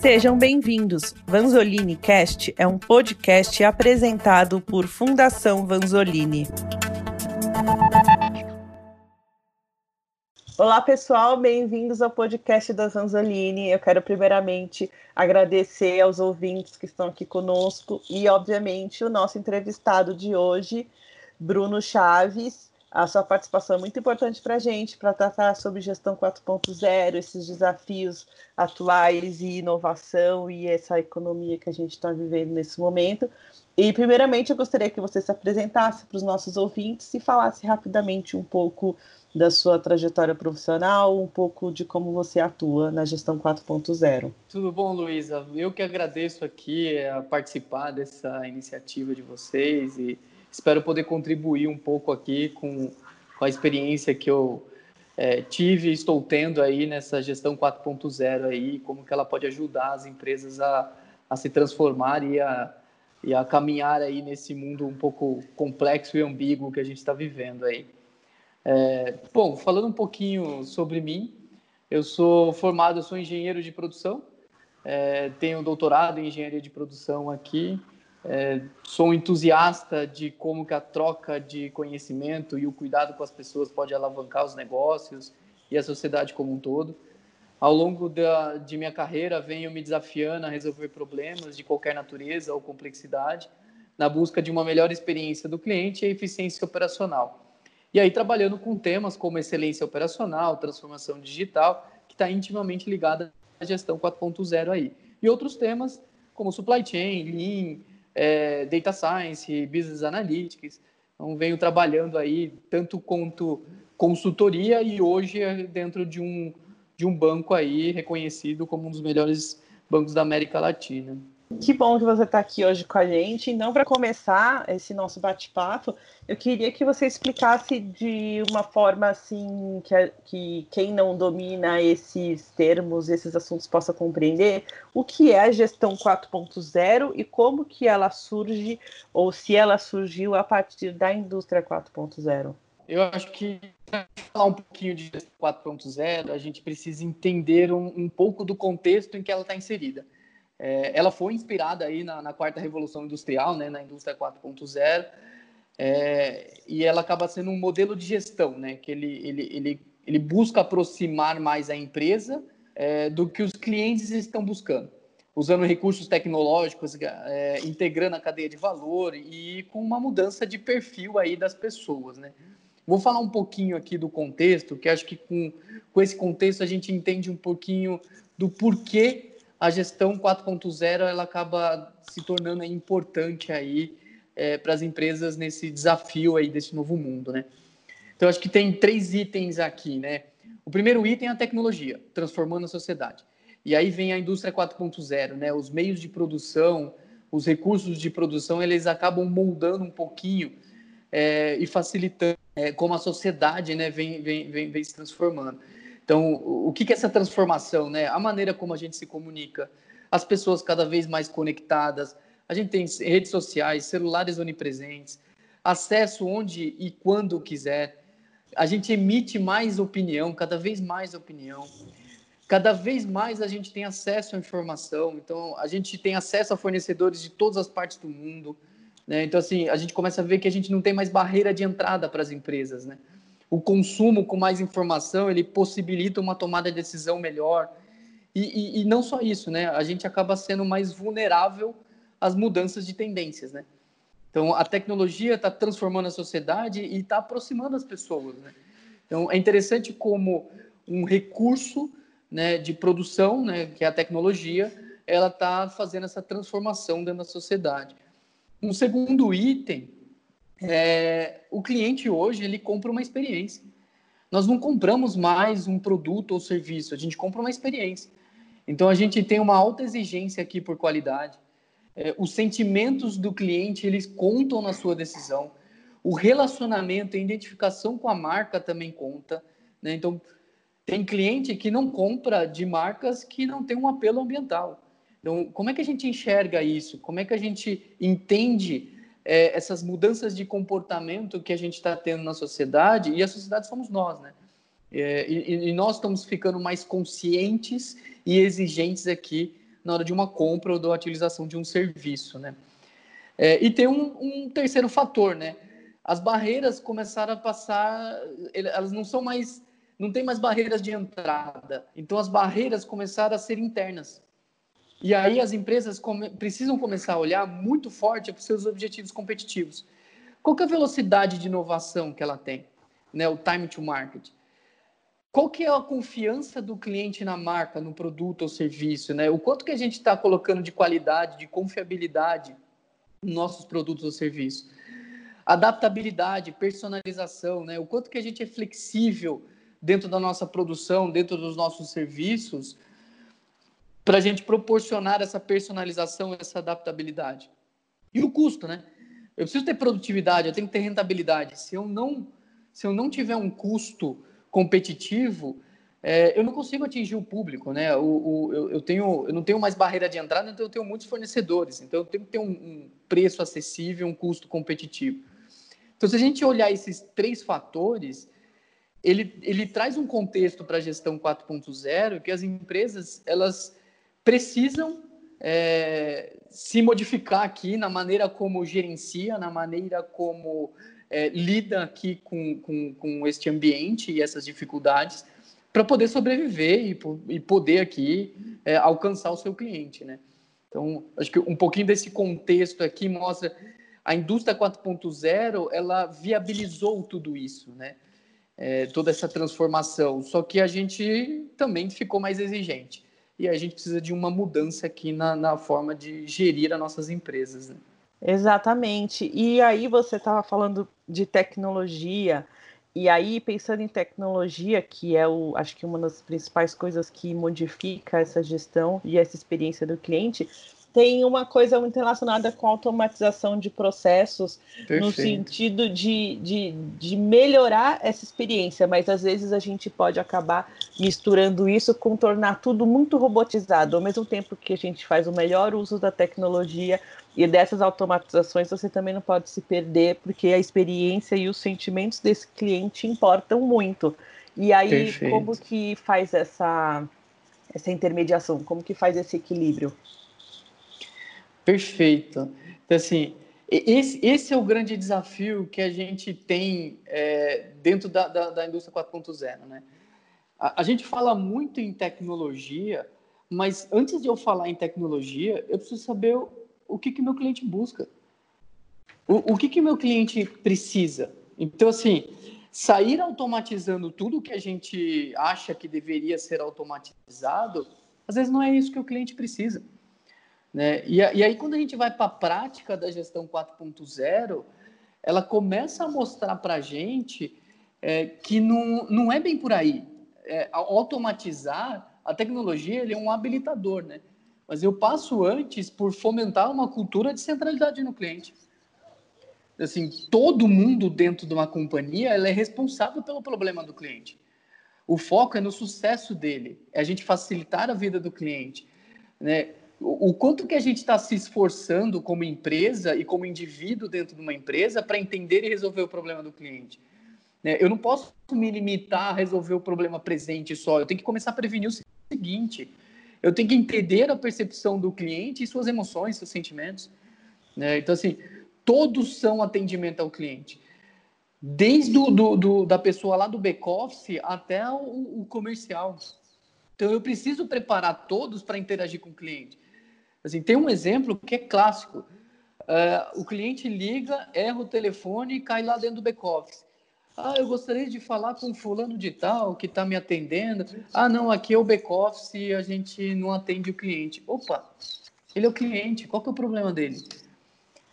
Sejam bem-vindos. Vanzolini Cast é um podcast apresentado por Fundação Vanzolini. Olá, pessoal, bem-vindos ao podcast da Vanzolini. Eu quero primeiramente agradecer aos ouvintes que estão aqui conosco e, obviamente, o nosso entrevistado de hoje, Bruno Chaves, a sua participação é muito importante para a gente, para tratar sobre gestão 4.0, esses desafios atuais e inovação e essa economia que a gente está vivendo nesse momento. E, primeiramente, eu gostaria que você se apresentasse para os nossos ouvintes e falasse rapidamente um pouco da sua trajetória profissional, um pouco de como você atua na gestão 4.0. Tudo bom, Luísa? Eu que agradeço aqui a participar dessa iniciativa de vocês e espero poder contribuir um pouco aqui com, com a experiência que eu é, tive e estou tendo aí nessa gestão 4.0 aí, como que ela pode ajudar as empresas a, a se transformar e a, e a caminhar aí nesse mundo um pouco complexo e ambíguo que a gente está vivendo aí. É, bom, falando um pouquinho sobre mim, eu sou formado, eu sou engenheiro de produção, é, tenho doutorado em engenharia de produção aqui é, sou um entusiasta de como que a troca de conhecimento e o cuidado com as pessoas pode alavancar os negócios e a sociedade como um todo. Ao longo da, de minha carreira, venho me desafiando a resolver problemas de qualquer natureza ou complexidade, na busca de uma melhor experiência do cliente e eficiência operacional. E aí trabalhando com temas como excelência operacional, transformação digital, que está intimamente ligada à gestão 4.0 aí. E outros temas como supply chain, lean, é, Data Science, Business Analytics. Então, venho trabalhando aí tanto quanto consultoria e hoje é dentro de um, de um banco aí reconhecido como um dos melhores bancos da América Latina. Que bom que você está aqui hoje com a gente. Não para começar esse nosso bate-papo, eu queria que você explicasse de uma forma assim que, que quem não domina esses termos, esses assuntos possa compreender o que é a gestão 4.0 e como que ela surge ou se ela surgiu a partir da indústria 4.0. Eu acho que para falar um pouquinho de gestão 4.0, a gente precisa entender um, um pouco do contexto em que ela está inserida. É, ela foi inspirada aí na, na, quarta revolução industrial, né, na indústria 4.0, é, e ela acaba sendo um modelo de gestão, né, que ele, ele, ele, ele busca aproximar mais a empresa é, do que os clientes estão buscando, usando recursos tecnológicos, é, integrando a cadeia de valor e com uma mudança de perfil aí das pessoas, né. Vou falar um pouquinho aqui do contexto, que acho que com, com esse contexto a gente entende um pouquinho do porquê a gestão 4.0 ela acaba se tornando importante aí é, para as empresas nesse desafio aí desse novo mundo, né? Então acho que tem três itens aqui, né? O primeiro item é a tecnologia, transformando a sociedade. E aí vem a indústria 4.0, né? Os meios de produção, os recursos de produção, eles acabam moldando um pouquinho é, e facilitando é, como a sociedade, né, vem, vem, vem, vem se transformando. Então, o que é essa transformação, né? A maneira como a gente se comunica, as pessoas cada vez mais conectadas, a gente tem redes sociais, celulares onipresentes, acesso onde e quando quiser, a gente emite mais opinião, cada vez mais opinião, cada vez mais a gente tem acesso à informação, então a gente tem acesso a fornecedores de todas as partes do mundo, né? Então, assim, a gente começa a ver que a gente não tem mais barreira de entrada para as empresas, né? O consumo com mais informação ele possibilita uma tomada de decisão melhor. E, e, e, não só isso, né? A gente acaba sendo mais vulnerável às mudanças de tendências, né? Então, a tecnologia está transformando a sociedade e está aproximando as pessoas, né? Então, é interessante como um recurso né, de produção, né, que é a tecnologia, ela está fazendo essa transformação dentro da sociedade. Um segundo item é, o cliente hoje ele compra uma experiência. Nós não compramos mais um produto ou serviço, a gente compra uma experiência. Então a gente tem uma alta exigência aqui por qualidade. É, os sentimentos do cliente eles contam na sua decisão. O relacionamento, a identificação com a marca também conta. Né? Então tem cliente que não compra de marcas que não têm um apelo ambiental. Então como é que a gente enxerga isso? Como é que a gente entende é, essas mudanças de comportamento que a gente está tendo na sociedade, e a sociedade somos nós, né? É, e, e, nós estamos ficando mais conscientes e exigentes aqui na hora de uma compra ou da utilização de um serviço, né? É, e tem um, um, terceiro fator, né? As barreiras começaram a passar, elas não são mais, não tem mais barreiras de entrada. Então as barreiras começaram a ser internas. E aí as empresas come, precisam começar a olhar muito forte para os seus objetivos competitivos. Qual é a velocidade de inovação que ela tem? Né, o time to market. Qual que é a confiança do cliente na marca, no produto ou serviço? Né? O quanto que a gente está colocando de qualidade, de confiabilidade nos nossos produtos ou serviços? Adaptabilidade, personalização, né? o quanto que a gente é flexível dentro da nossa produção, dentro dos nossos serviços, para a gente proporcionar essa personalização, essa adaptabilidade. E o custo, né? Eu preciso ter produtividade, eu tenho que ter rentabilidade. Se eu não, se eu não tiver um custo competitivo, é, eu não consigo atingir o público, né? O, o, eu, eu, tenho, eu não tenho mais barreira de entrada, então eu tenho muitos fornecedores. Então eu tenho que ter um, um preço acessível, um custo competitivo. Então, se a gente olhar esses três fatores, ele, ele traz um contexto para a gestão 4.0 que as empresas elas precisam é, se modificar aqui na maneira como gerencia, na maneira como é, lida aqui com, com, com este ambiente e essas dificuldades para poder sobreviver e, e poder aqui é, alcançar o seu cliente, né? Então, acho que um pouquinho desse contexto aqui mostra a indústria 4.0, ela viabilizou tudo isso, né? É, toda essa transformação, só que a gente também ficou mais exigente e a gente precisa de uma mudança aqui na, na forma de gerir as nossas empresas. Né? Exatamente. E aí você estava falando de tecnologia, e aí pensando em tecnologia, que é o, acho que uma das principais coisas que modifica essa gestão e essa experiência do cliente, tem uma coisa muito relacionada com automatização de processos, Perfeito. no sentido de, de, de melhorar essa experiência, mas às vezes a gente pode acabar misturando isso com tornar tudo muito robotizado, ao mesmo tempo que a gente faz o melhor uso da tecnologia e dessas automatizações, você também não pode se perder, porque a experiência e os sentimentos desse cliente importam muito. E aí, Perfeito. como que faz essa, essa intermediação? Como que faz esse equilíbrio? Perfeito. Então, assim, esse, esse é o grande desafio que a gente tem é, dentro da, da, da indústria 4.0, né? A, a, gente fala muito em tecnologia, mas antes de eu falar em tecnologia, eu preciso saber o, o que que meu cliente busca. O, o que que meu cliente precisa. Então, assim, sair automatizando tudo que a gente acha que deveria ser automatizado, às vezes não é isso que o cliente precisa. Né? E, e aí, quando a gente vai para a prática da gestão 4.0, ela começa a mostrar para a gente é, que não, não é bem por aí. É, automatizar, a tecnologia ele é um habilitador, né? mas eu passo antes por fomentar uma cultura de centralidade no cliente. Assim, todo mundo dentro de uma companhia é responsável pelo problema do cliente. O foco é no sucesso dele, é a gente facilitar a vida do cliente. Né? O quanto que a gente está se esforçando como empresa e como indivíduo dentro de uma empresa para entender e resolver o problema do cliente. Né? Eu não posso me limitar a resolver o problema presente só, eu tenho que começar a prevenir o seguinte, eu tenho que entender a percepção do cliente e suas emoções, seus sentimentos. Né? Então, assim, todos são atendimento ao cliente. Desde do, do, do da pessoa lá do back-office até o, o comercial. Então, eu preciso preparar todos para interagir com o cliente. Assim, tem um exemplo que é clássico. Uh, o cliente liga, erra o telefone e cai lá dentro do back-office. Ah, eu gostaria de falar com fulano de tal que está me atendendo. Ah, não, aqui é o back-office e a gente não atende o cliente. Opa, ele é o cliente, qual que é o problema dele?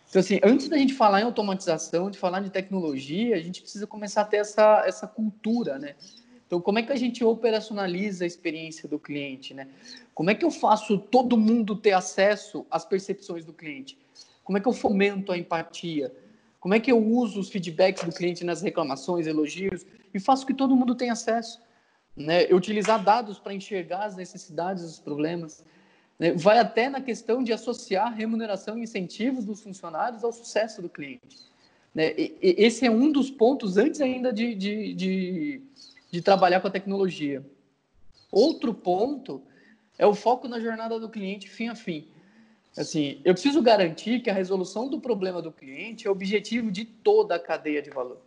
Então, assim, antes da gente falar em automatização, de falar de tecnologia, a gente precisa começar a ter essa, essa cultura, né? Então, como é que a gente operacionaliza a experiência do cliente, né? Como é que eu faço todo mundo ter acesso às percepções do cliente? Como é que eu fomento a empatia? Como é que eu uso os feedbacks do cliente nas reclamações, elogios e faço que todo mundo tenha acesso? Né? Utilizar dados para enxergar as necessidades, os problemas. Né? Vai até na questão de associar remuneração e incentivos dos funcionários ao sucesso do cliente. Né? E, esse é um dos pontos antes ainda de, de, de de trabalhar com a tecnologia. Outro ponto é o foco na jornada do cliente fim a fim. Assim, eu preciso garantir que a resolução do problema do cliente é o objetivo de toda a cadeia de valor.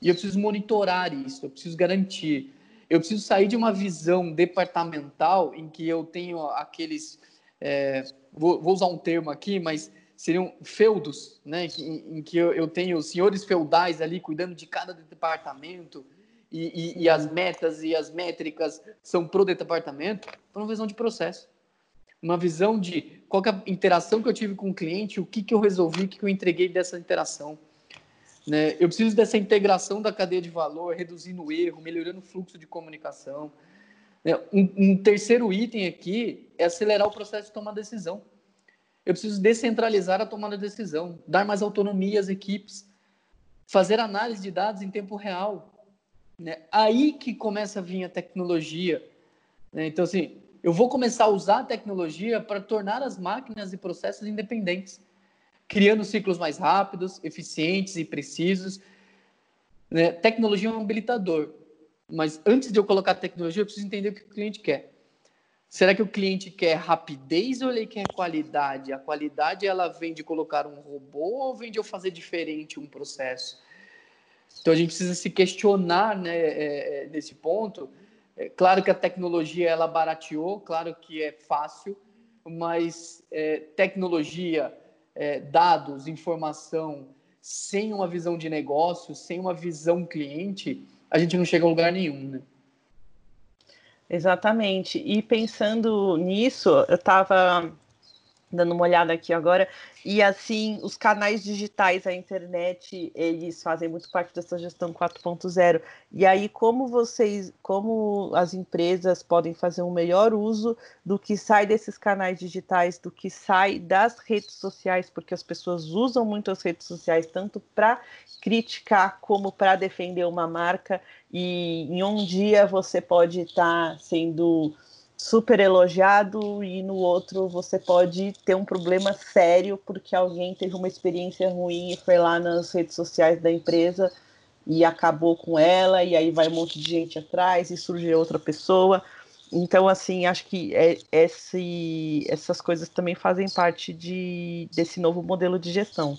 E eu preciso monitorar isso, eu preciso garantir. Eu preciso sair de uma visão departamental em que eu tenho aqueles. É, vou, vou, usar um termo aqui, mas seriam feudos, né? em, em que eu, eu, tenho senhores feudais ali cuidando de cada departamento e, e, e as metas e as métricas são pro departamento, para uma visão de processo. Uma visão de qual é a interação que eu tive com o cliente, o que, que eu resolvi, o que, que eu entreguei dessa interação. Né? Eu preciso dessa integração da cadeia de valor, reduzindo o erro, melhorando o fluxo de comunicação. Né? Um, um terceiro item aqui é acelerar o processo de tomar decisão. Eu preciso descentralizar a tomada de decisão, dar mais autonomia às equipes, fazer análise de dados em tempo real. Né? Aí que começa a vir a tecnologia. Né? Então, assim, eu vou começar a usar a tecnologia para tornar as máquinas e processos independentes criando ciclos mais rápidos, eficientes e precisos. Né? Tecnologia é um habilitador, mas antes de eu colocar tecnologia, eu preciso entender o que o cliente quer. Será que o cliente quer rapidez ou ele quer qualidade? A qualidade ela vem de colocar um robô ou vem de eu fazer diferente um processo? Então a gente precisa se questionar né, é, é nesse ponto. É, claro que a tecnologia ela barateou, claro que é fácil, mas é, tecnologia é, dados, informação, sem uma visão de negócio, sem uma visão cliente, a gente não chega a lugar nenhum, né? Exatamente. E pensando nisso, eu estava dando uma olhada aqui agora, e assim, os canais digitais, a internet, eles fazem muito parte dessa gestão 4.0. E aí, como vocês, como as empresas podem fazer um melhor uso do que sai desses canais digitais, do que sai das redes sociais, porque as pessoas usam muito as redes sociais, tanto para criticar como para defender uma marca, e em um dia você pode estar tá sendo super elogiado e no outro você pode ter um problema sério porque alguém teve uma experiência ruim e foi lá nas redes sociais da empresa e acabou com ela e aí vai um monte de gente atrás e surge outra pessoa. Então, assim, acho que é, esse, essas coisas também fazem parte de, desse novo modelo de gestão.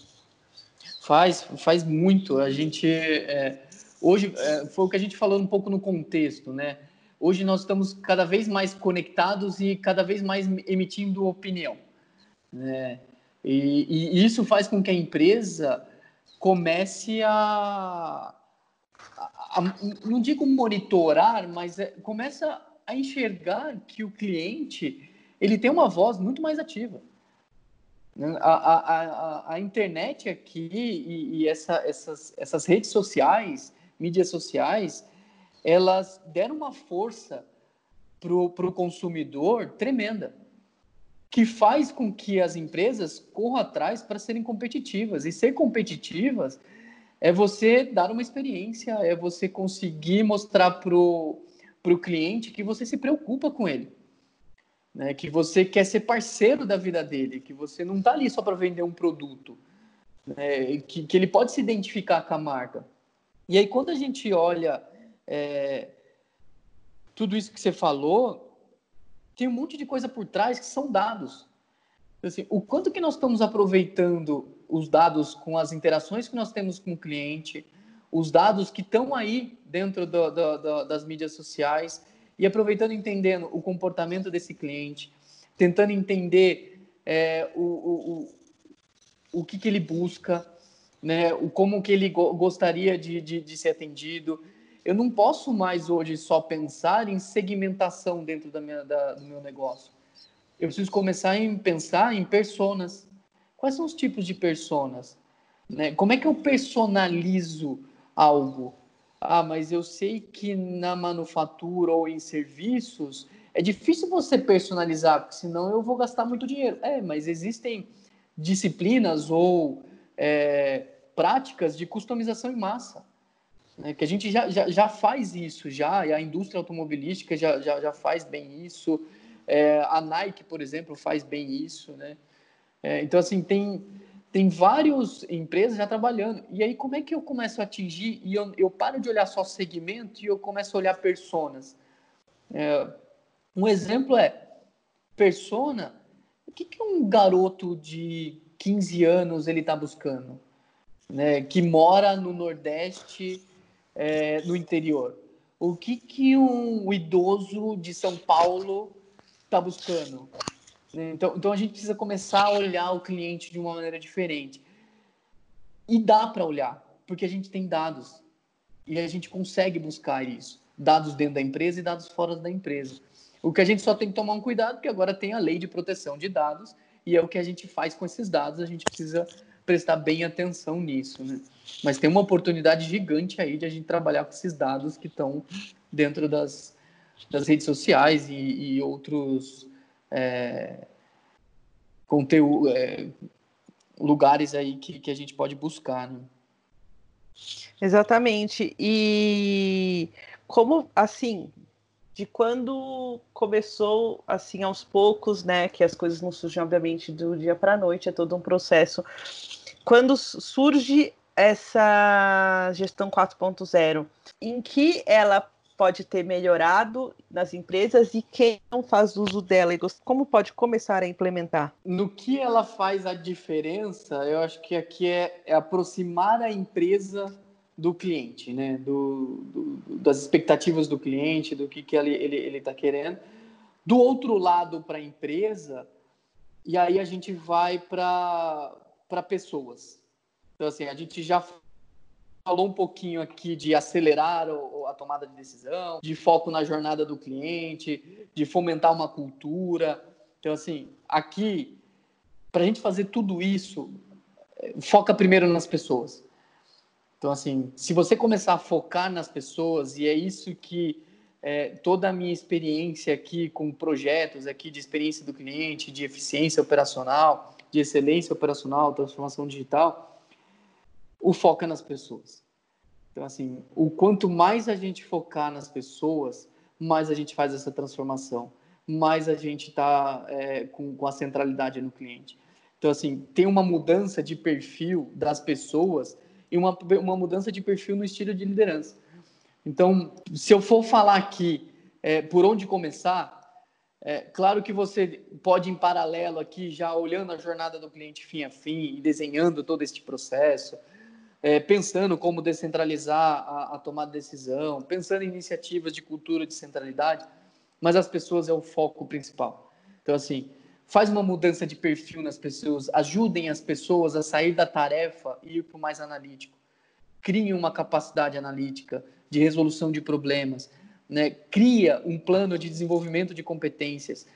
Faz, faz muito. A gente é, hoje é, foi o que a gente falou um pouco no contexto, né? Hoje nós estamos cada vez mais conectados e cada vez mais emitindo opinião. Né? E, e isso faz com que a empresa comece a, a, a não digo monitorar, mas é, começa a enxergar que o cliente ele tem uma voz muito mais ativa. A, a, a, a internet aqui e, e essa, essas, essas redes sociais, mídias sociais, elas deram uma força para o consumidor tremenda, que faz com que as empresas corram atrás para serem competitivas. E ser competitivas é você dar uma experiência, é você conseguir mostrar para o cliente que você se preocupa com ele. Né, que você quer ser parceiro da vida dele, que você não está ali só para vender um produto, né, que, que ele pode se identificar com a marca. E aí, quando a gente olha é, tudo isso que você falou, tem um monte de coisa por trás que são dados. Assim, o quanto que nós estamos aproveitando os dados com as interações que nós temos com o cliente, os dados que estão aí dentro do, do, do, das mídias sociais e aproveitando entendendo o comportamento desse cliente, tentando entender é, o, o, o, o que, que ele busca, né, o como que ele go gostaria de, de, de ser atendido, eu não posso mais hoje só pensar em segmentação dentro da minha, da, do meu negócio. Eu preciso começar a pensar em personas. Quais são os tipos de personas? Né? Como é que eu personalizo algo? Ah, mas eu sei que na manufatura ou em serviços é difícil você personalizar, porque senão eu vou gastar muito dinheiro. É, mas existem disciplinas ou é, práticas de customização em massa né, que a gente já, já, já faz isso, já, e a indústria automobilística já, já, já faz bem isso, é, a Nike, por exemplo, faz bem isso, né? É, então, assim, tem, tem várias empresas já trabalhando. E aí, como é que eu começo a atingir? E eu, eu paro de olhar só segmento e eu começo a olhar personas. É, um exemplo é, persona, o que, que um garoto de 15 anos ele está buscando? Né, que mora no Nordeste, é, no interior. O que, que um idoso de São Paulo está buscando? Então, então a gente precisa começar a olhar o cliente de uma maneira diferente. E dá para olhar, porque a gente tem dados. E a gente consegue buscar isso. Dados dentro da empresa e dados fora da empresa. O que a gente só tem que tomar um cuidado, porque agora tem a lei de proteção de dados, e é o que a gente faz com esses dados, a gente precisa prestar bem atenção nisso, né? Mas tem uma oportunidade gigante aí de a gente trabalhar com esses dados que estão dentro das, das redes sociais e, e outros é, conteúdo, é, lugares aí que, que a gente pode buscar, né? Exatamente. E como assim, de quando começou assim aos poucos, né, que as coisas não surgem obviamente do dia para a noite, é todo um processo. Quando surge essa gestão 4.0, em que ela pode ter melhorado nas empresas e quem não faz uso dela e como pode começar a implementar? No que ela faz a diferença, eu acho que aqui é, é aproximar a empresa do cliente, né? Do, do, das expectativas do cliente, do que, que ele está ele, ele tá querendo. Do outro lado, para a empresa, e aí a gente vai para pessoas. Então, assim, a gente já falou um pouquinho aqui de acelerar a tomada de decisão, de foco na jornada do cliente, de fomentar uma cultura. Então, assim, aqui, para a gente fazer tudo isso, é, foca primeiro nas pessoas. Então, assim, se você começar a focar nas pessoas, e é isso que é, toda a minha experiência aqui com projetos aqui de experiência do cliente, de eficiência operacional, de excelência operacional, transformação digital, o foco é nas pessoas. Então, assim, o quanto mais a gente focar nas pessoas, mais a gente faz essa transformação, mais a gente está é, com, com a centralidade no cliente. Então, assim, tem uma mudança de perfil das pessoas e uma, uma mudança de perfil no estilo de liderança. Então, se eu for falar aqui é, por onde começar, é, claro que você pode, em paralelo aqui, já olhando a jornada do cliente fim a fim e desenhando todo este processo, é, pensando como descentralizar a, a tomada de decisão, pensando em iniciativas de cultura de centralidade, mas as pessoas é o foco principal. Então, assim, faz uma mudança de perfil nas pessoas, ajudem as pessoas a sair da tarefa e ir para o mais analítico. Criem uma capacidade analítica de resolução de problemas, né? cria um plano de desenvolvimento de competências.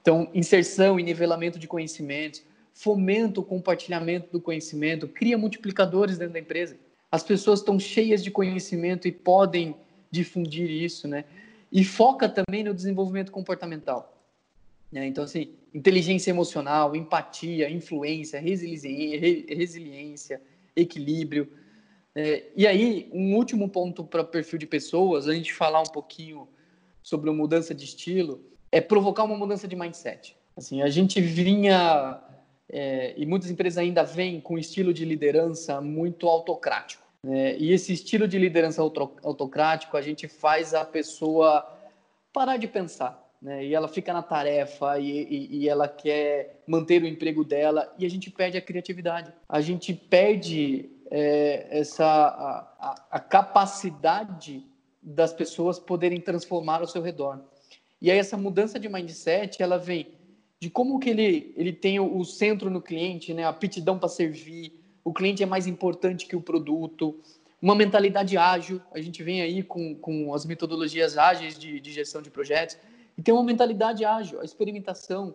Então, inserção e nivelamento de conhecimentos, fomenta o compartilhamento do conhecimento, cria multiplicadores dentro da empresa. As pessoas estão cheias de conhecimento e podem difundir isso, né? E foca também no desenvolvimento comportamental. Né? Então, assim, inteligência emocional, empatia, influência, resiliência, equilíbrio. É, e aí, um último ponto para perfil de pessoas, a gente falar um pouquinho sobre a mudança de estilo, é provocar uma mudança de mindset. Assim, a gente vinha é, e muitas empresas ainda vêm com um estilo de liderança muito autocrático. Né? E esse estilo de liderança autocrático, a gente faz a pessoa parar de pensar. Né? E ela fica na tarefa e, e, e, ela quer manter o emprego dela e a gente perde a criatividade. A gente perde é, essa a, a, a capacidade das pessoas poderem transformar ao seu redor. E aí essa mudança de mindset, ela vem de como que ele, ele tem o, centro no cliente, né? a aptidão para servir, o cliente é mais importante que o produto, uma mentalidade ágil, a gente vem aí com, com as metodologias ágeis de, de gestão de projetos, e tem uma mentalidade ágil, a experimentação,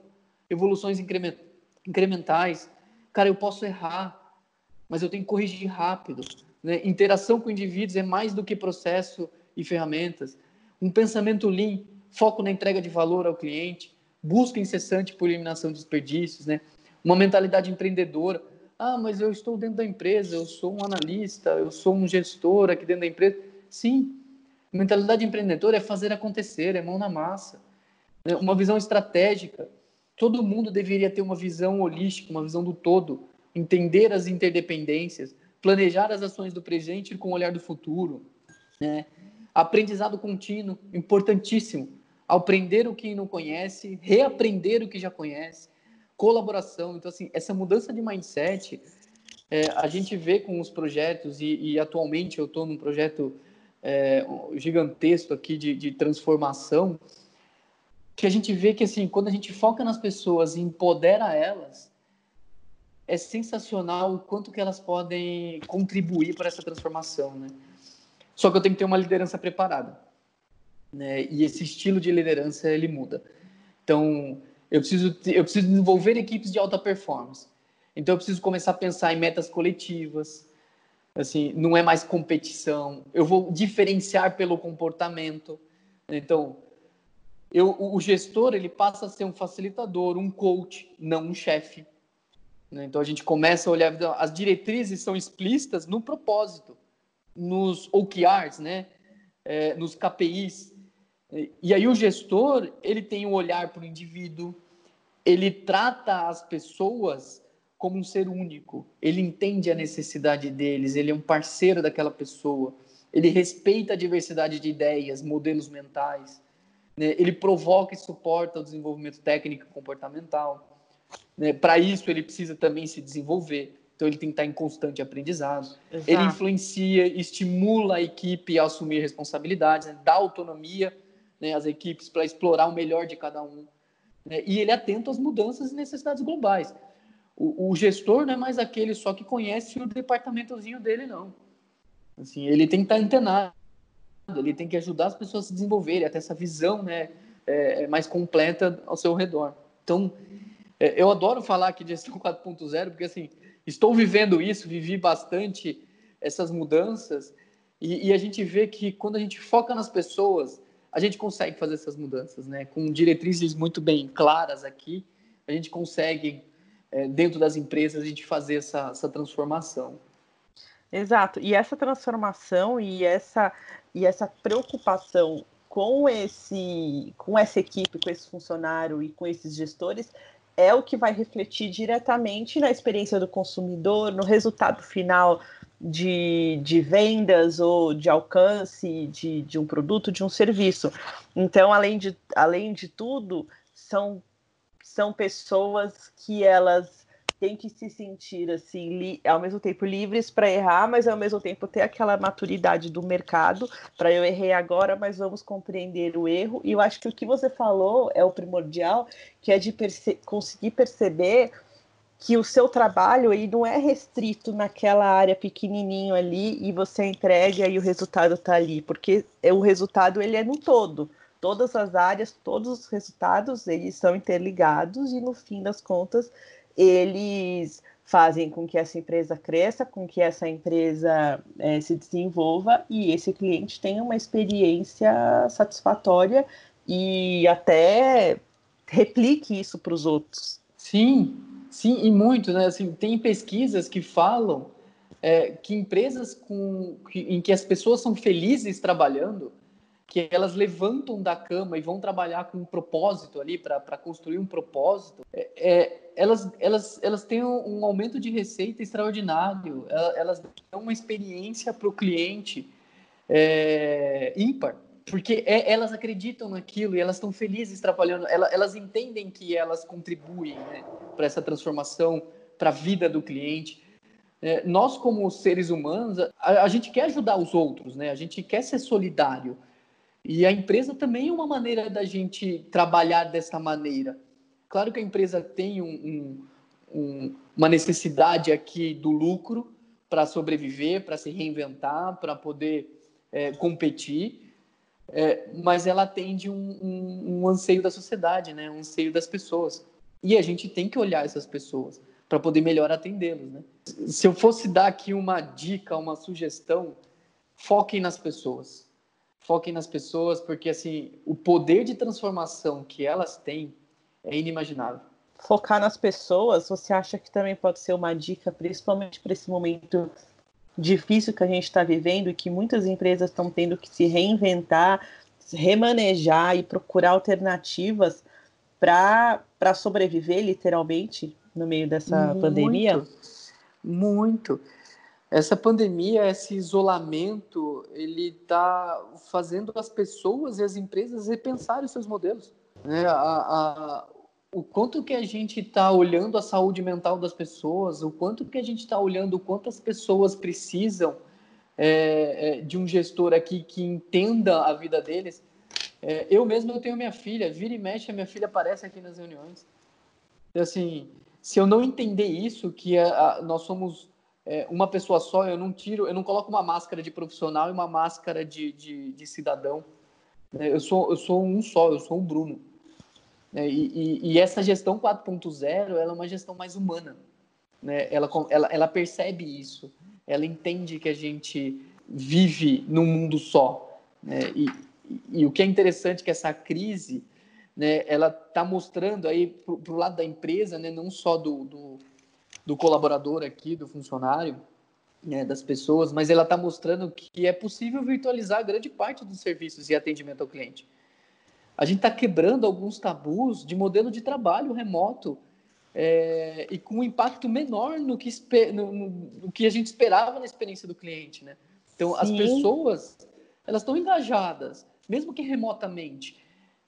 evoluções incrementais. Cara, eu posso errar, mas eu tenho que corrigir rápido. Né? Interação com indivíduos é mais do que processo e ferramentas. Um pensamento lean, foco na entrega de valor ao cliente, busca incessante por eliminação de desperdícios, né? Uma mentalidade empreendedora. Ah, mas eu estou dentro da empresa, eu sou um analista, eu sou um gestor aqui dentro da empresa. Sim, mentalidade empreendedora é fazer acontecer, é mão na massa. Né? Uma visão estratégica. Todo mundo deveria ter uma visão holística, uma visão do todo, entender as interdependências, planejar as ações do presente com o olhar do futuro. Né? Aprendizado contínuo, importantíssimo aprender o que não conhece, reaprender o que já conhece, colaboração. Então, assim, essa mudança de mindset, é, a gente vê com os projetos, e, e atualmente eu estou num projeto é, gigantesco aqui de, de transformação, que a gente vê que, assim, quando a gente foca nas pessoas e empodera elas, é sensacional o quanto que elas podem contribuir para essa transformação, né? Só que eu tenho que ter uma liderança preparada, né? E esse estilo de liderança ele muda. Então, eu preciso eu preciso desenvolver equipes de alta performance. Então, eu preciso começar a pensar em metas coletivas. Assim, não é mais competição. Eu vou diferenciar pelo comportamento. Então, eu, o gestor ele passa a ser um facilitador, um coach, não um chefe. Né? Então a gente começa a olhar, as diretrizes são explícitas no propósito, nos OKRs, né? É, nos KPIs. E aí o gestor, ele tem um olhar para o indivíduo, ele trata as pessoas como um ser único, ele entende a necessidade deles, ele é um parceiro daquela pessoa, ele respeita a diversidade de ideias, modelos mentais, né? ele provoca e suporta o desenvolvimento técnico e comportamental. Né? Para isso, ele precisa também se desenvolver. Então, ele tem que estar em constante aprendizado. Exato. Ele influencia, estimula a equipe a assumir responsabilidades, né? dá autonomia né, às equipes para explorar o melhor de cada um. Né? E ele é atento às mudanças e necessidades globais. O, o, gestor não é mais aquele só que conhece o departamentozinho dele, não. Assim, ele tem que estar antenado, ele tem que ajudar as pessoas a se desenvolverem, até essa visão né, é, é mais completa ao seu redor. Então, é, eu adoro falar aqui de gestão 4.0, porque assim, estou vivendo isso, vivi bastante essas mudanças, e, e, a gente vê que quando a gente foca nas pessoas, a gente consegue fazer essas mudanças, né? Com diretrizes muito bem claras aqui, a gente consegue, é, dentro das empresas, a gente fazer essa, essa transformação. Exato. E essa transformação e essa, e essa preocupação com esse com essa equipe, com esse funcionário e com esses gestores é o que vai refletir diretamente na experiência do consumidor, no resultado final de, de vendas ou de alcance de, de um produto, de um serviço. Então, além de, além de tudo, são, são pessoas que elas tem que se sentir assim, li, ao mesmo tempo livres para errar, mas ao mesmo tempo ter aquela maturidade do mercado para eu errei agora, mas vamos compreender o erro. E eu acho que o que você falou é o primordial, que é de perce conseguir perceber que o seu trabalho aí não é restrito naquela área pequenininho ali e você entrega e o resultado está ali, porque o resultado ele é no todo. Todas as áreas, todos os resultados, eles são interligados e no fim das contas eles fazem com que essa empresa cresça, com que essa empresa é, se desenvolva e esse cliente tenha uma experiência satisfatória e até replique isso para os outros. Sim, sim, e muito, né? Assim, tem pesquisas que falam é, que empresas com, que, em que as pessoas são felizes trabalhando, que elas levantam da cama e vão trabalhar com um propósito ali para construir um propósito, é, é, elas, elas, elas têm um aumento de receita extraordinário, elas dão uma experiência para o cliente é, ímpar, porque é, elas acreditam naquilo e elas estão felizes trabalhando, elas, elas entendem que elas contribuem né, para essa transformação, para a vida do cliente. É, nós, como seres humanos, a, a gente quer ajudar os outros, né? a gente quer ser solidário. E a empresa também é uma maneira da gente trabalhar dessa maneira. Claro que a empresa tem um, um, um, uma necessidade aqui do lucro para sobreviver, para se reinventar, para poder é, competir, é, mas ela atende um, um, anseio da sociedade, né? um anseio das pessoas. E a gente tem que olhar essas pessoas para poder melhor atendê-los. Né? Se eu fosse dar aqui uma dica, uma sugestão, foquem nas pessoas foquem nas pessoas, porque assim, o poder de transformação que elas têm é inimaginável. Focar nas pessoas, você acha que também pode ser uma dica, principalmente para esse momento difícil que a gente está vivendo e que muitas empresas estão tendo que se reinventar, remanejar e procurar alternativas para sobreviver, literalmente, no meio dessa muito, pandemia? Muito. Essa pandemia, esse isolamento, ele está fazendo as pessoas e as empresas repensarem seus modelos. Né? A, a, o quanto que a gente está olhando a saúde mental das pessoas, o quanto que a gente está olhando o quanto as pessoas precisam é, é, de um gestor aqui que entenda a vida deles. É, eu mesmo eu tenho minha filha, vira e mexe, a minha filha aparece aqui nas reuniões. E, assim, se eu não entender isso, que a, a, nós somos é, uma pessoa só, eu não tiro, eu não coloco uma máscara de profissional e uma máscara de, de, de cidadão. Né? Eu sou, eu sou um só, eu sou um Bruno. Né? E, e, e, essa gestão 4.0, ela é uma gestão mais humana. Né? Ela, ela, ela percebe isso, ela entende que a gente vive num mundo só. Né? E, e, o que é interessante é que essa crise, né, ela está mostrando aí para o lado da empresa, né, não só do, do do colaborador aqui, do funcionário, né, das pessoas, mas ela está mostrando que é possível virtualizar grande parte dos serviços e atendimento ao cliente. A gente está quebrando alguns tabus de modelo de trabalho remoto é, e com um impacto menor no que, no, no, no que a gente esperava na experiência do cliente. Né? Então, Sim. as pessoas elas estão engajadas, mesmo que remotamente.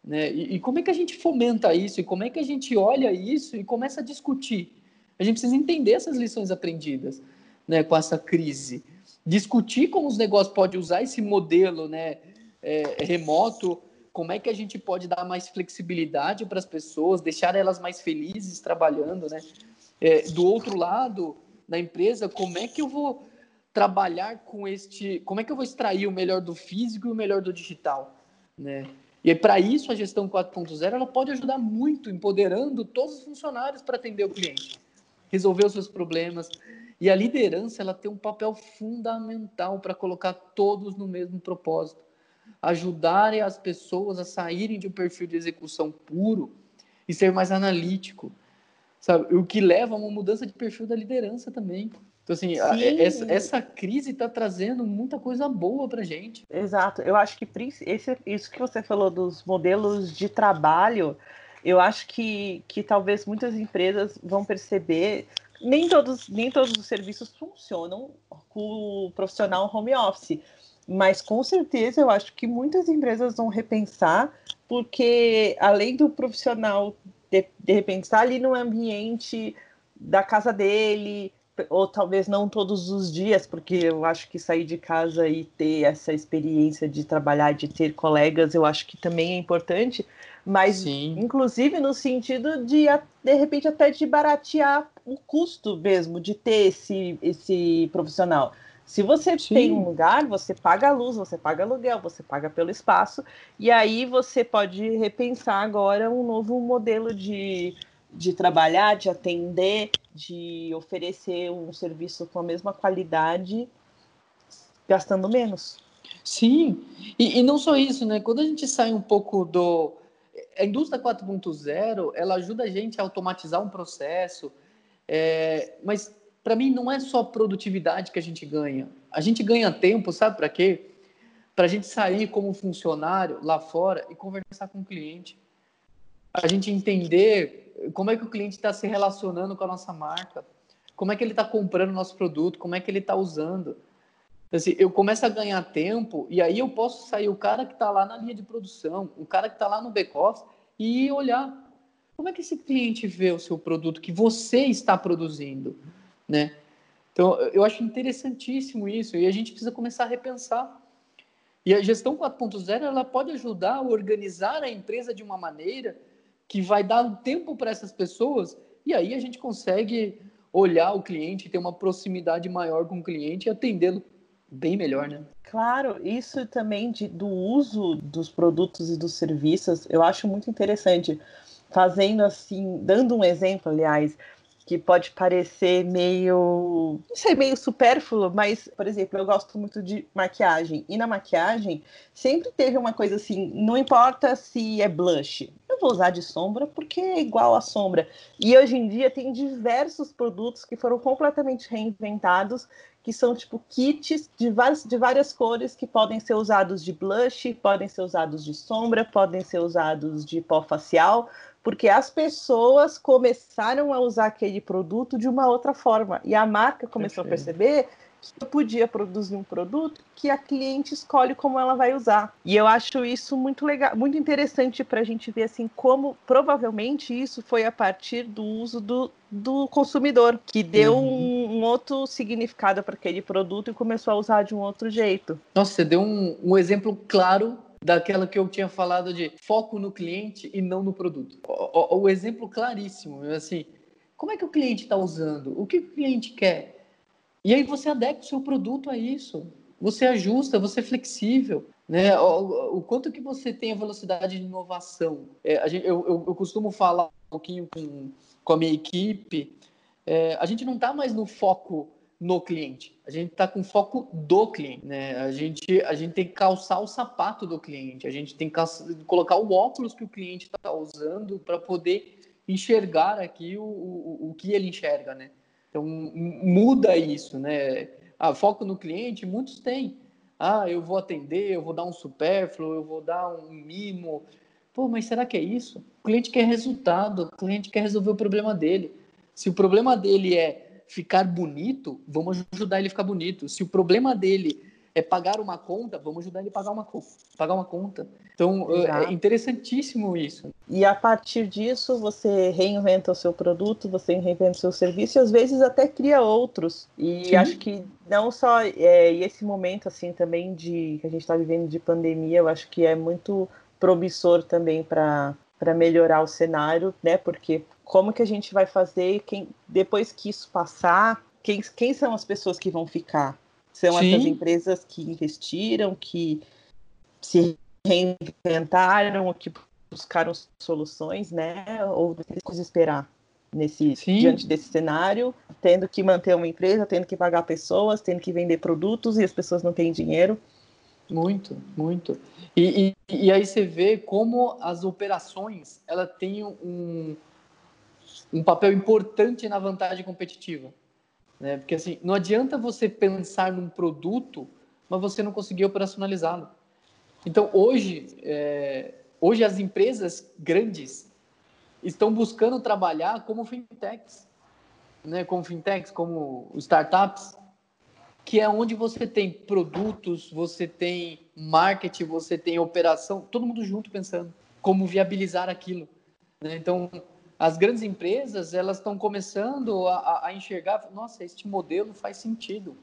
Né? E, e como é que a gente fomenta isso? E como é que a gente olha isso e começa a discutir? A gente precisa entender essas lições aprendidas né, com essa crise. Discutir como os negócios podem usar esse modelo né, é, remoto, como é que a gente pode dar mais flexibilidade para as pessoas, deixar elas mais felizes trabalhando. Né? É, do outro lado da empresa, como é que eu vou trabalhar com este. Como é que eu vou extrair o melhor do físico e o melhor do digital? Né? E para isso a gestão 4.0 ela pode ajudar muito, empoderando todos os funcionários para atender o cliente resolver os seus problemas. E a liderança ela tem um papel fundamental para colocar todos no mesmo propósito, ajudarem as pessoas a saírem de um perfil de execução puro e ser mais analítico, sabe? O que leva a uma mudança de perfil da liderança também. Então, assim, a, essa, essa, crise está trazendo muita coisa boa para gente. Exato. Eu acho que esse, isso que você falou dos modelos de trabalho eu acho que, que talvez muitas empresas vão perceber nem todos, nem todos os serviços funcionam com o profissional home office, mas com certeza eu acho que muitas empresas vão repensar, porque além do profissional de, de repente estar ali no ambiente da casa dele, ou talvez não todos os dias, porque eu acho que sair de casa e ter essa experiência de trabalhar, de ter colegas, eu acho que também é importante, mas Sim. inclusive no sentido de de repente até de baratear o custo mesmo de ter esse esse profissional. Se você Sim. tem um lugar, você paga a luz, você paga aluguel, você paga pelo espaço, e aí você pode repensar agora um novo modelo de, de trabalhar, de atender, de oferecer um serviço com a mesma qualidade, gastando menos. Sim, e, e não só isso, né? Quando a gente sai um pouco do, a indústria 4.0 ela ajuda a gente a automatizar um processo, é, mas para mim não é só produtividade que a gente ganha. A gente ganha tempo, sabe para quê? Para a gente sair como funcionário lá fora e conversar com o cliente. A gente entender como é que o cliente está se relacionando com a nossa marca, como é que ele está comprando o nosso produto, como é que ele está usando. Assim, eu começo a ganhar tempo e aí eu posso sair o cara que está lá na linha de produção, o cara que está lá no back-office e olhar como é que esse cliente vê o seu produto que você está produzindo, né? Então, eu acho interessantíssimo isso e a gente precisa começar a repensar. E a gestão 4.0 ela pode ajudar a organizar a empresa de uma maneira que vai dar um tempo para essas pessoas e aí a gente consegue olhar o cliente, ter uma proximidade maior com o cliente e atendê-lo bem melhor, né? Claro, isso também de, do uso dos produtos e dos serviços, eu acho muito interessante. Fazendo assim, dando um exemplo, aliás, que pode parecer meio, não sei, meio supérfluo, mas, por exemplo, eu gosto muito de maquiagem. E na maquiagem sempre teve uma coisa assim, não importa se é blush, eu vou usar de sombra porque é igual a sombra. E hoje em dia tem diversos produtos que foram completamente reinventados que são tipo kits de várias, de várias cores que podem ser usados de blush, podem ser usados de sombra, podem ser usados de pó facial, porque as pessoas começaram a usar aquele produto de uma outra forma e a marca começou Perfeito. a perceber eu podia produzir um produto que a cliente escolhe como ela vai usar. E eu acho isso muito legal, muito interessante para a gente ver assim como provavelmente isso foi a partir do uso do, do consumidor, que deu uhum. um, um, outro significado para aquele produto e começou a usar de um outro jeito. Nossa, você deu um, um exemplo claro daquela que eu tinha falado de foco no cliente e não no produto. O, o, o exemplo claríssimo, assim, como é que o cliente está usando? O que o cliente quer? E aí você adequa o seu produto a isso. Você ajusta, você é flexível. Né? O, o quanto que você tem a velocidade de inovação. É, gente, eu, eu, eu, costumo falar um pouquinho com, com a minha equipe. É, a gente não está mais no foco no cliente. A gente está com foco do cliente, né? A gente, a gente tem que calçar o sapato do cliente, a gente tem que colocar o óculos que o cliente está usando para poder enxergar aqui o, o, o que ele enxerga, né? Então, muda isso, né? Ah, foco no cliente, muitos têm. Ah, eu vou atender, eu vou dar um supérfluo, eu vou dar um mimo. Pô, mas será que é isso? O cliente quer resultado, o cliente quer resolver o problema dele. Se o problema dele é ficar bonito, vamos ajudar ele a ficar bonito. Se o problema dele é pagar uma conta, vamos ajudar ele a pagar uma, pagar uma conta. Então, é, é Exato. é interessantíssimo isso. E a partir disso, você reinventa o seu produto, você reinventa o seu serviço e às vezes até cria outros. E Sim. acho que não só é, esse momento assim também de que a gente está vivendo de pandemia, eu acho que é muito promissor também para para melhorar o cenário, né? Porque como que a gente vai fazer quem depois que isso passar, quem, quem são as pessoas que vão ficar? São Sim. essas empresas que investiram, que se reinventaram, que buscaram soluções, né? Ou precisam esperar nesse Sim. diante desse cenário, tendo que manter uma empresa, tendo que pagar pessoas, tendo que vender produtos e as pessoas não têm dinheiro. Muito, muito. E, e, e aí você vê como as operações ela tem um, um papel importante na vantagem competitiva. Né? Porque assim, não adianta você pensar num produto, mas você não conseguir operacionalizá-lo. Então, hoje, é, hoje as empresas grandes estão buscando trabalhar como fintechs, né? como fintechs, como startups, que é onde você tem produtos, você tem marketing, você tem operação, todo mundo junto pensando como viabilizar aquilo. Né? Então, as grandes empresas elas estão começando a, a, enxergar, nossa, este modelo faz sentido,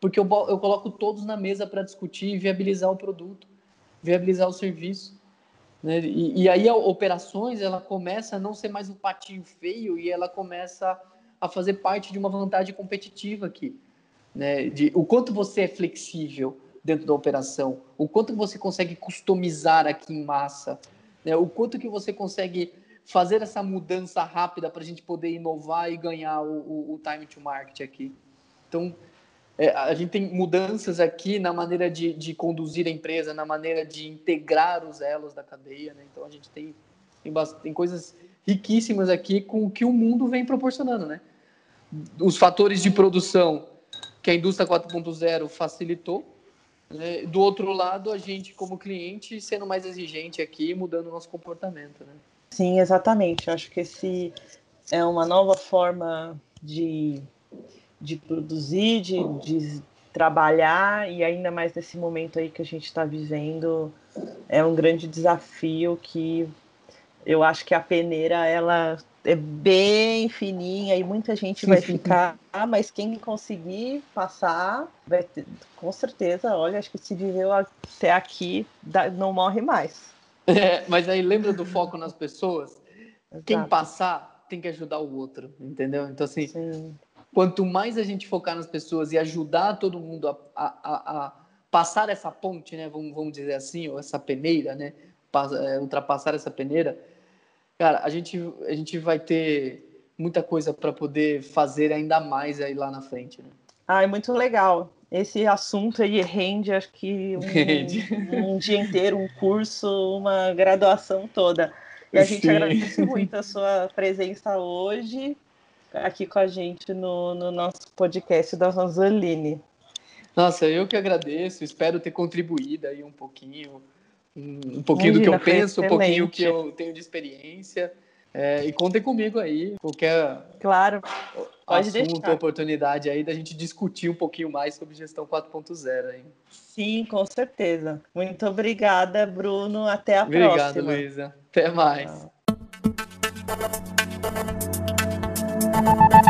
porque eu, eu coloco todos na mesa para discutir e viabilizar o produto, viabilizar o serviço. Né? E, e, aí a operações ela começa a não ser mais um patinho feio e ela começa a fazer parte de uma vantagem competitiva aqui, né? De o quanto você é flexível dentro da operação, o quanto você consegue customizar aqui em massa, né? O quanto que você consegue fazer essa mudança rápida para a gente poder inovar e ganhar o, o, o time to market aqui. Então, é, a gente tem mudanças aqui na maneira de, de, conduzir a empresa, na maneira de integrar os elos da cadeia. Né? Então, a gente tem, tem, tem coisas riquíssimas aqui com o que o mundo vem proporcionando. Né? Os fatores de produção que a indústria 4.0 facilitou. Né? Do outro lado, a gente, como cliente, sendo mais exigente aqui, mudando o nosso comportamento. Né? Sim, exatamente. Eu acho que esse é uma nova forma de, de produzir, de, de trabalhar, e ainda mais nesse momento aí que a gente está vivendo, é um grande desafio que eu acho que a peneira ela é bem fininha e muita gente vai ficar, mas quem conseguir passar vai ter, com certeza, olha, acho que se viveu até aqui, não morre mais. É, mas aí lembra do foco nas pessoas? Exato. Quem passar tem que ajudar o outro, entendeu? Então, assim, Sim. quanto mais a gente focar nas pessoas e ajudar todo mundo a, a, a, a passar essa ponte, né? Vamos, vamos dizer assim, ou essa peneira, né? É, ultrapassar essa peneira, cara, a gente, a gente vai ter muita coisa para poder fazer ainda mais aí lá na frente, né? Ah, é muito legal esse assunto aí rende, acho que um, um, dia inteiro, um curso, uma graduação toda. E a gente Sim. agradece muito a sua presença hoje aqui com a gente no, no nosso podcast da Rosaline. Nossa, eu que agradeço, espero ter contribuído aí um pouquinho, um, um pouquinho Imagina, do que eu penso, excelente. um pouquinho que eu tenho de experiência. É, e contem comigo aí, qualquer claro, pode assunto, deixar. oportunidade aí da gente discutir um pouquinho mais sobre gestão 4.0 aí. Sim, com certeza. Muito obrigada, Bruno. Até a Obrigado, próxima. Obrigado, Luísa. Até mais. Tchau.